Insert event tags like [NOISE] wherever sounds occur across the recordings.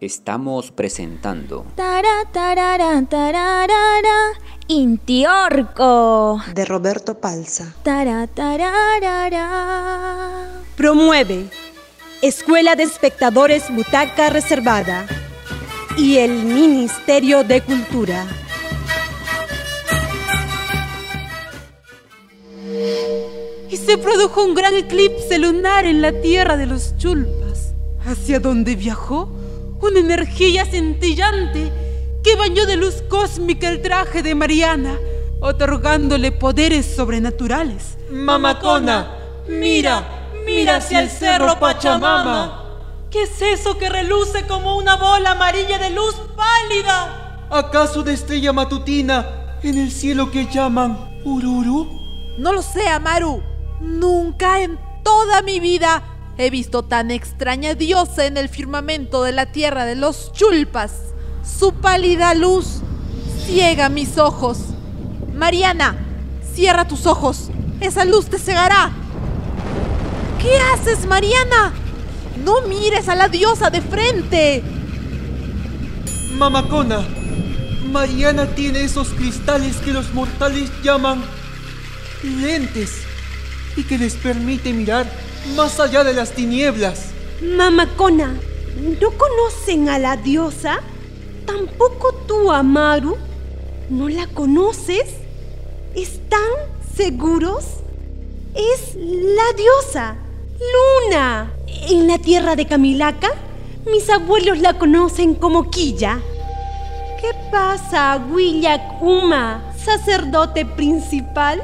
estamos presentando Tara, tarara, tararara, Intiorco. de Roberto Palza. Tara, tararara. Promueve Escuela de Espectadores Butaca Reservada y el Ministerio de Cultura. y se produjo un gran eclipse lunar en la tierra de los chulpas, hacia donde viajó una energía centellante que bañó de luz cósmica el traje de Mariana, otorgándole poderes sobrenaturales. Mamacona, mira, mira hacia el cerro Pachamama. ¿Qué es eso que reluce como una bola amarilla de luz pálida? ¿Acaso de estrella matutina en el cielo que llaman Ururu? No lo sé, Amaru. Nunca en toda mi vida he visto tan extraña diosa en el firmamento de la tierra de los chulpas. Su pálida luz ciega mis ojos. Mariana, cierra tus ojos. Esa luz te cegará. ¿Qué haces, Mariana? No mires a la diosa de frente. Mamacona, Mariana tiene esos cristales que los mortales llaman lentes y que les permite mirar más allá de las tinieblas. Mamacona, ¿no conocen a la diosa? ¿Tampoco tú, Amaru? ¿No la conoces? ¿Están seguros? Es la diosa, Luna. En la tierra de Camilaca, mis abuelos la conocen como Quilla. ¿Qué pasa, Willac Uma, sacerdote principal?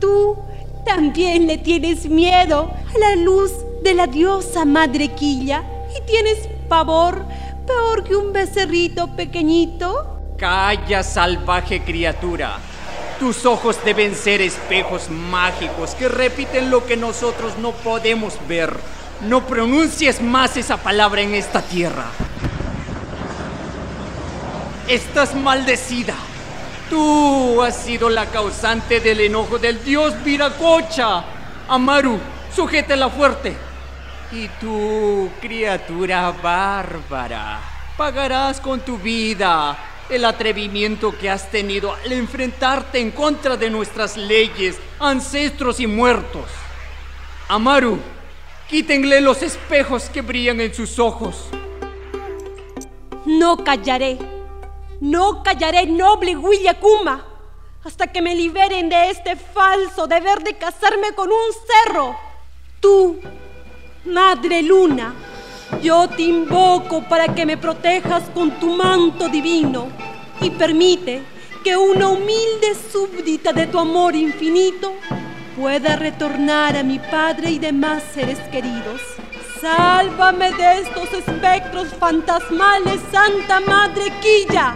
Tú también le tienes miedo a la luz de la diosa Madre Quilla y tienes pavor peor que un becerrito pequeñito. Calla, salvaje criatura. Tus ojos deben ser espejos mágicos que repiten lo que nosotros no podemos ver. No pronuncies más esa palabra en esta tierra. Estás maldecida. Tú has sido la causante del enojo del dios Viracocha. Amaru, sujétala fuerte. Y tú, criatura bárbara, pagarás con tu vida el atrevimiento que has tenido al enfrentarte en contra de nuestras leyes, ancestros y muertos. Amaru, quítenle los espejos que brillan en sus ojos. No callaré. No callaré, noble Willakuma, hasta que me liberen de este falso deber de casarme con un cerro. Tú, Madre Luna, yo te invoco para que me protejas con tu manto divino y permite que una humilde súbdita de tu amor infinito pueda retornar a mi padre y demás seres queridos. Sálvame de estos espectros fantasmales, Santa Madre Quilla.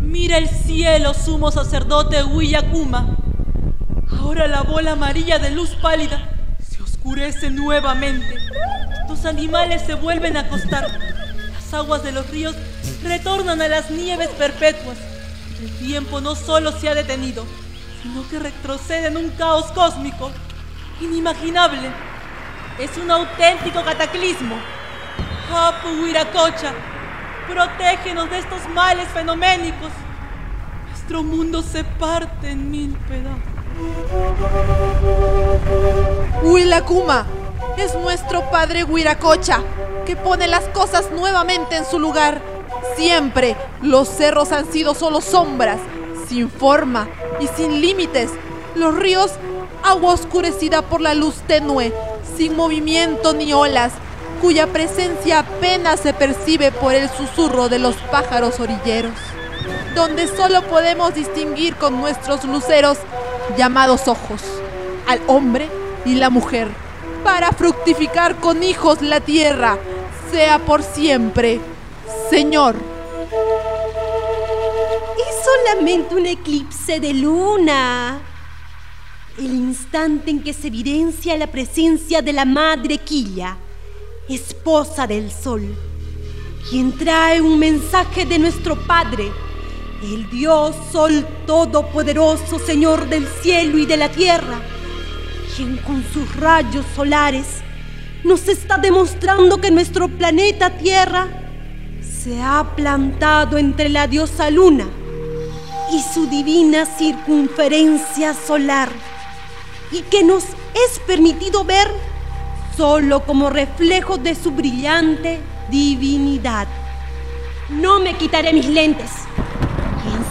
Mira el cielo, sumo sacerdote Willakuma. Ahora la bola amarilla de luz pálida se oscurece nuevamente. Los animales se vuelven a acostar. Las aguas de los ríos retornan a las nieves perpetuas. El tiempo no solo se ha detenido, sino que retrocede en un caos cósmico inimaginable. Es un auténtico cataclismo. Hapu Huiracocha, protégenos de estos males fenoménicos. Nuestro mundo se parte en mil pedazos. Huilacuma es nuestro padre Huiracocha, que pone las cosas nuevamente en su lugar. Siempre los cerros han sido solo sombras, sin forma y sin límites. Los ríos, agua oscurecida por la luz tenue, sin movimiento ni olas, cuya presencia apenas se percibe por el susurro de los pájaros orilleros, donde solo podemos distinguir con nuestros luceros llamados ojos al hombre y la mujer, para fructificar con hijos la tierra, sea por siempre, Señor. Es solamente un eclipse de luna. El instante en que se evidencia la presencia de la Madre Quilla, esposa del sol, quien trae un mensaje de nuestro Padre, el Dios Sol Todopoderoso, Señor del cielo y de la tierra, quien con sus rayos solares nos está demostrando que nuestro planeta Tierra se ha plantado entre la diosa Luna y su divina circunferencia solar y que nos es permitido ver solo como reflejo de su brillante divinidad. No me quitaré mis lentes.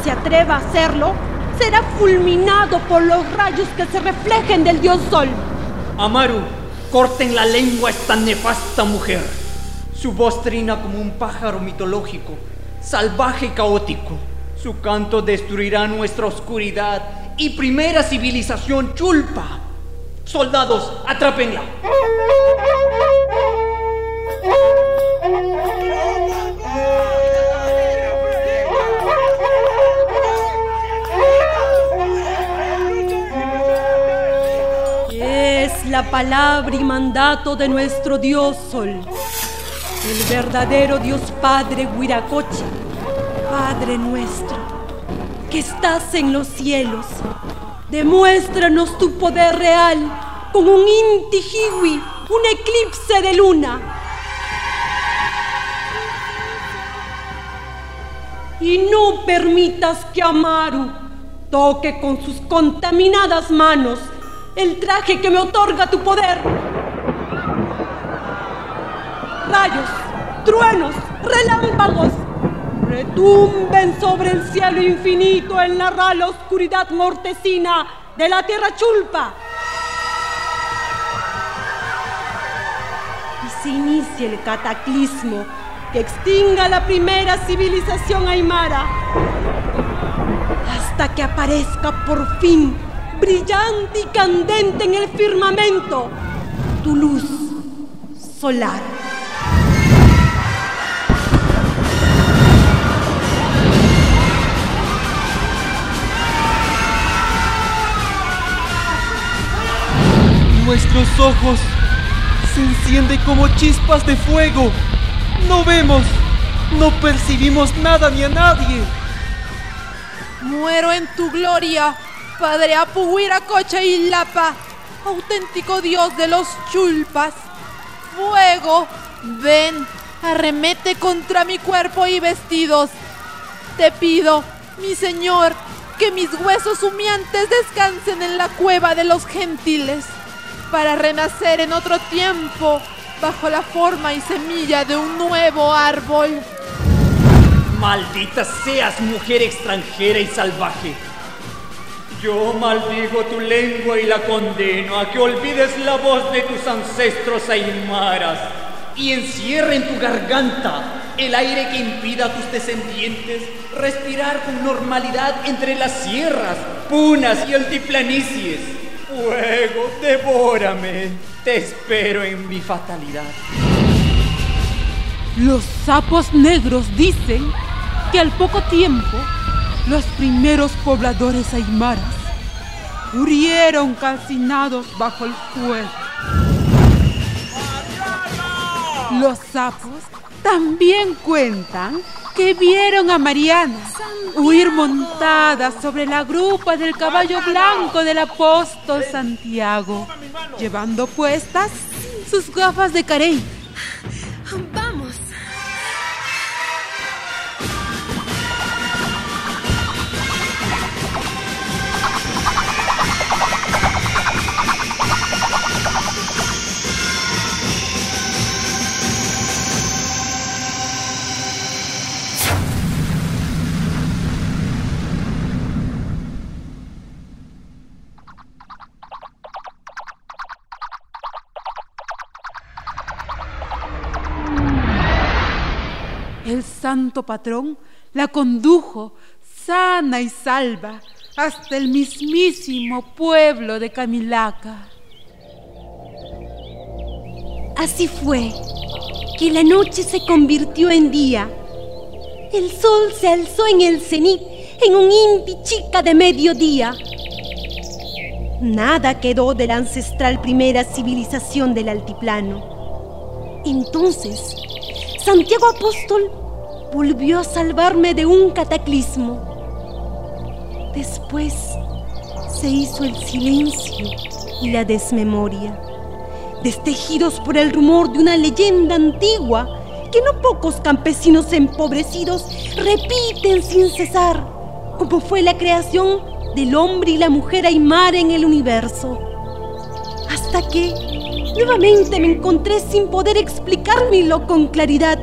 Se atreva a hacerlo será fulminado por los rayos que se reflejen del dios Sol. Amaru, corten la lengua a esta nefasta mujer. Su voz trina como un pájaro mitológico, salvaje y caótico. Su canto destruirá nuestra oscuridad y primera civilización chulpa. Soldados, atrápenla. La palabra y mandato de nuestro Dios Sol, el verdadero Dios Padre Huiracocha, Padre nuestro, que estás en los cielos. Demuéstranos tu poder real con un Inti Hiwi, un eclipse de luna. Y no permitas que Amaru toque con sus contaminadas manos el traje que me otorga tu poder. Rayos, truenos, relámpagos, retumben sobre el cielo infinito en la rala oscuridad mortecina de la tierra chulpa. Y se inicie el cataclismo que extinga la primera civilización aymara hasta que aparezca por fin brillante y candente en el firmamento tu luz solar. Nuestros ojos se encienden como chispas de fuego. No vemos, no percibimos nada ni a nadie. Muero en tu gloria, Padre Apuhuiracocha y Lapa, auténtico Dios de los chulpas. Fuego, ven, arremete contra mi cuerpo y vestidos. Te pido, mi Señor, que mis huesos humeantes descansen en la cueva de los gentiles, para renacer en otro tiempo bajo la forma y semilla de un nuevo árbol. Maldita seas, mujer extranjera y salvaje. Yo maldigo tu lengua y la condeno a que olvides la voz de tus ancestros aymaras y encierre en tu garganta el aire que impida a tus descendientes respirar con normalidad entre las sierras, punas y altiplanicies. Fuego, devórame. Te espero en mi fatalidad. Los sapos negros dicen que al poco tiempo los primeros pobladores aymaras murieron calcinados bajo el fuego. Los sapos también cuentan que vieron a Mariana huir montada sobre la grupa del caballo blanco del apóstol Santiago, llevando puestas sus gafas de carey. Santo patrón la condujo sana y salva hasta el mismísimo pueblo de Camilaca. Así fue que la noche se convirtió en día. El sol se alzó en el cenit en un inti chica de mediodía. Nada quedó de la ancestral primera civilización del altiplano. Entonces, Santiago Apóstol volvió a salvarme de un cataclismo. Después se hizo el silencio y la desmemoria. destejidos por el rumor de una leyenda antigua que no pocos campesinos empobrecidos repiten sin cesar, como fue la creación del hombre y la mujer Aymar en el universo. Hasta que nuevamente me encontré sin poder explicármelo con claridad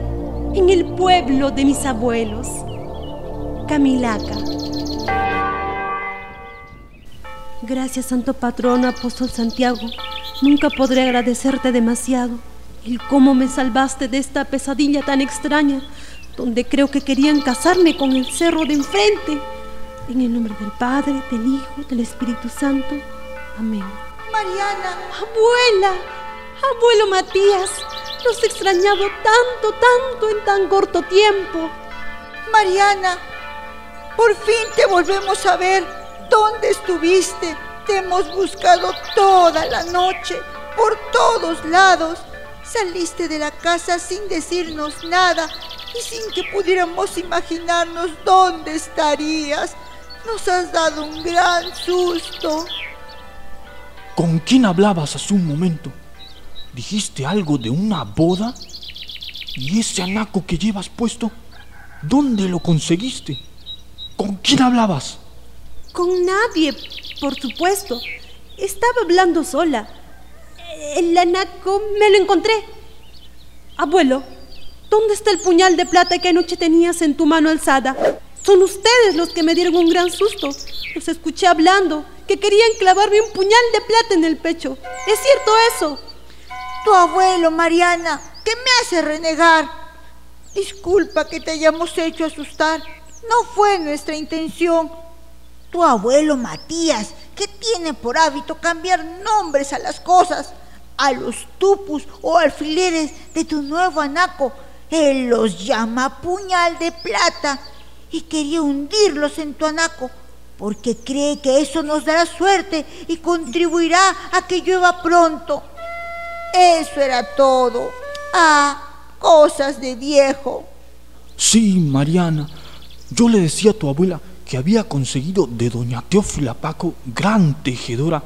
en el pueblo de mis abuelos, Camilaca. Gracias, Santo Patrono Apóstol Santiago. Nunca podré agradecerte demasiado el cómo me salvaste de esta pesadilla tan extraña, donde creo que querían casarme con el cerro de enfrente. En el nombre del Padre, del Hijo, del Espíritu Santo. Amén. Mariana. Abuela, abuelo Matías, los he extrañado tanto, tanto en tan corto tiempo. Mariana, por fin te volvemos a ver. ¿Dónde estuviste? Te hemos buscado toda la noche, por todos lados. Saliste de la casa sin decirnos nada y sin que pudiéramos imaginarnos dónde estarías. Nos has dado un gran susto. ¿Con quién hablabas hace un momento? ¿Dijiste algo de una boda? ¿Y ese anaco que llevas puesto? ¿Dónde lo conseguiste? ¿Con quién hablabas? Con nadie, por supuesto. Estaba hablando sola. El anaco me lo encontré. Abuelo, ¿dónde está el puñal de plata que anoche tenías en tu mano alzada? Son ustedes los que me dieron un gran susto. Los escuché hablando, que querían clavarme un puñal de plata en el pecho. ¿Es cierto eso? Tu abuelo, Mariana, que me hace renegar. Disculpa que te hayamos hecho asustar. No fue nuestra intención. Tu abuelo Matías, que tiene por hábito cambiar nombres a las cosas, a los tupus o alfileres de tu nuevo anaco, él los llama puñal de plata y quería hundirlos en tu anaco porque cree que eso nos dará suerte y contribuirá a que llueva pronto. Eso era todo. Ah, cosas de viejo. Sí, Mariana. Yo le decía a tu abuela que había conseguido de doña Teófila Paco, gran tejedora,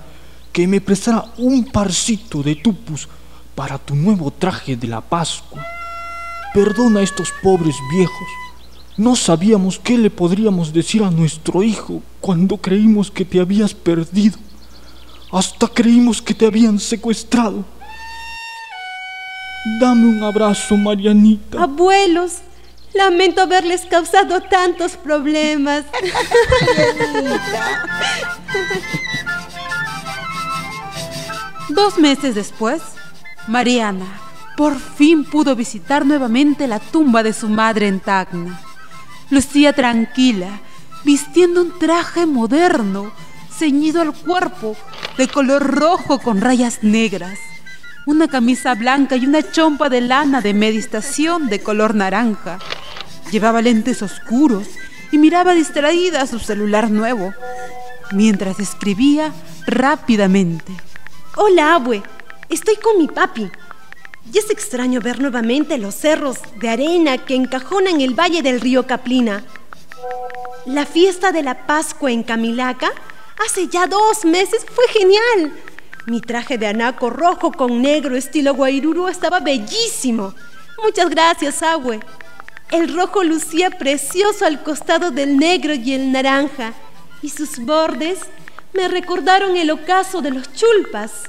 que me prestara un parcito de tupus para tu nuevo traje de la Pascua. Perdona a estos pobres viejos. No sabíamos qué le podríamos decir a nuestro hijo cuando creímos que te habías perdido. Hasta creímos que te habían secuestrado. Dame un abrazo, Marianita. Abuelos, lamento haberles causado tantos problemas. [LAUGHS] Dos meses después, Mariana por fin pudo visitar nuevamente la tumba de su madre en Tacna. Lucía tranquila, vistiendo un traje moderno, ceñido al cuerpo, de color rojo con rayas negras, una camisa blanca y una chompa de lana de meditación de color naranja. Llevaba lentes oscuros y miraba distraída su celular nuevo, mientras escribía rápidamente. Hola, abue. Estoy con mi papi. Y es extraño ver nuevamente los cerros de arena que encajonan el valle del río Caplina. La fiesta de la Pascua en Camilaca hace ya dos meses fue genial. Mi traje de anaco rojo con negro estilo guairuru estaba bellísimo. Muchas gracias, Agüe. El rojo lucía precioso al costado del negro y el naranja, y sus bordes me recordaron el ocaso de los chulpas.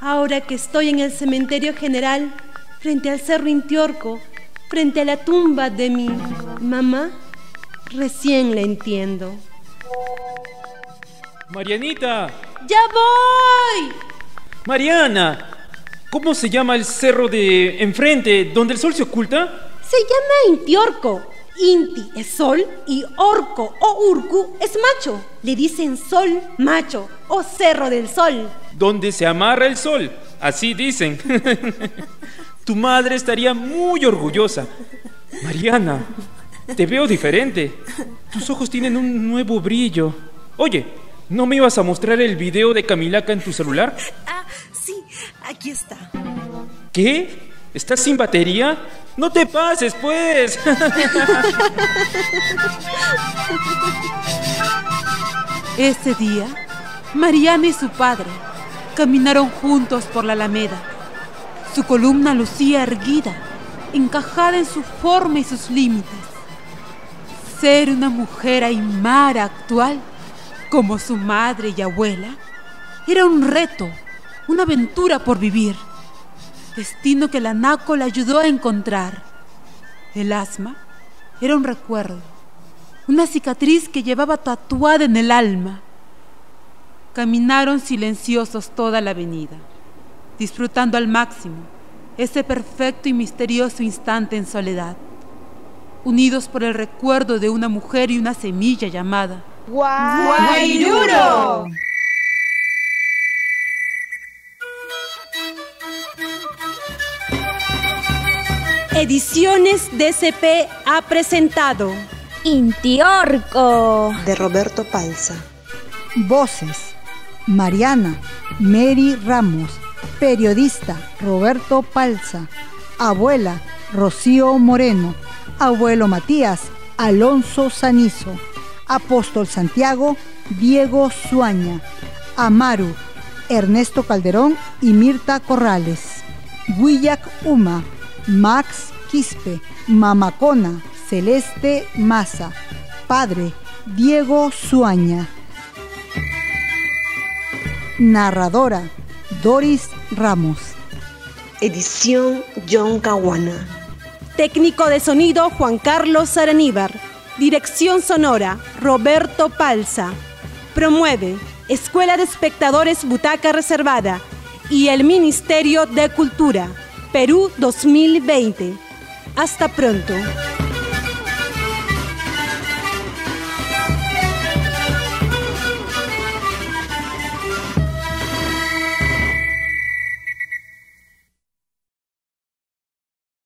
Ahora que estoy en el cementerio general, frente al cerro Intiorco, frente a la tumba de mi mamá, recién la entiendo. Marianita. ¡Ya voy! Mariana. ¿Cómo se llama el cerro de enfrente, donde el sol se oculta? Se llama Intiorco. Inti es sol y orco o urcu es macho. Le dicen sol macho o cerro del sol. Donde se amarra el sol, así dicen. [LAUGHS] tu madre estaría muy orgullosa. Mariana, te veo diferente. Tus ojos tienen un nuevo brillo. Oye, ¿no me ibas a mostrar el video de Camilaca en tu celular? [LAUGHS] Ah, sí, aquí está. ¿Qué? ¿Estás sin batería? No te pases, pues. [LAUGHS] Ese día, Mariana y su padre Caminaron juntos por la alameda. Su columna lucía erguida, encajada en su forma y sus límites. Ser una mujer aymara actual, como su madre y abuela, era un reto, una aventura por vivir. Destino que la Naco le ayudó a encontrar. El asma era un recuerdo, una cicatriz que llevaba tatuada en el alma. Caminaron silenciosos toda la avenida, disfrutando al máximo ese perfecto y misterioso instante en soledad, unidos por el recuerdo de una mujer y una semilla llamada Guairuro. Ediciones DCP ha presentado Intiorco de Roberto Palza. Voces. Mariana, Mary Ramos, periodista Roberto Palza, abuela Rocío Moreno, abuelo Matías Alonso Sanizo, apóstol Santiago Diego Suaña, Amaru Ernesto Calderón y Mirta Corrales, Huillac Uma, Max Quispe, Mamacona Celeste Maza, padre Diego Suaña. Narradora Doris Ramos. Edición John Caguana. Técnico de sonido Juan Carlos Araníbar. Dirección sonora Roberto Palza. Promueve Escuela de Espectadores Butaca Reservada y el Ministerio de Cultura, Perú 2020. Hasta pronto.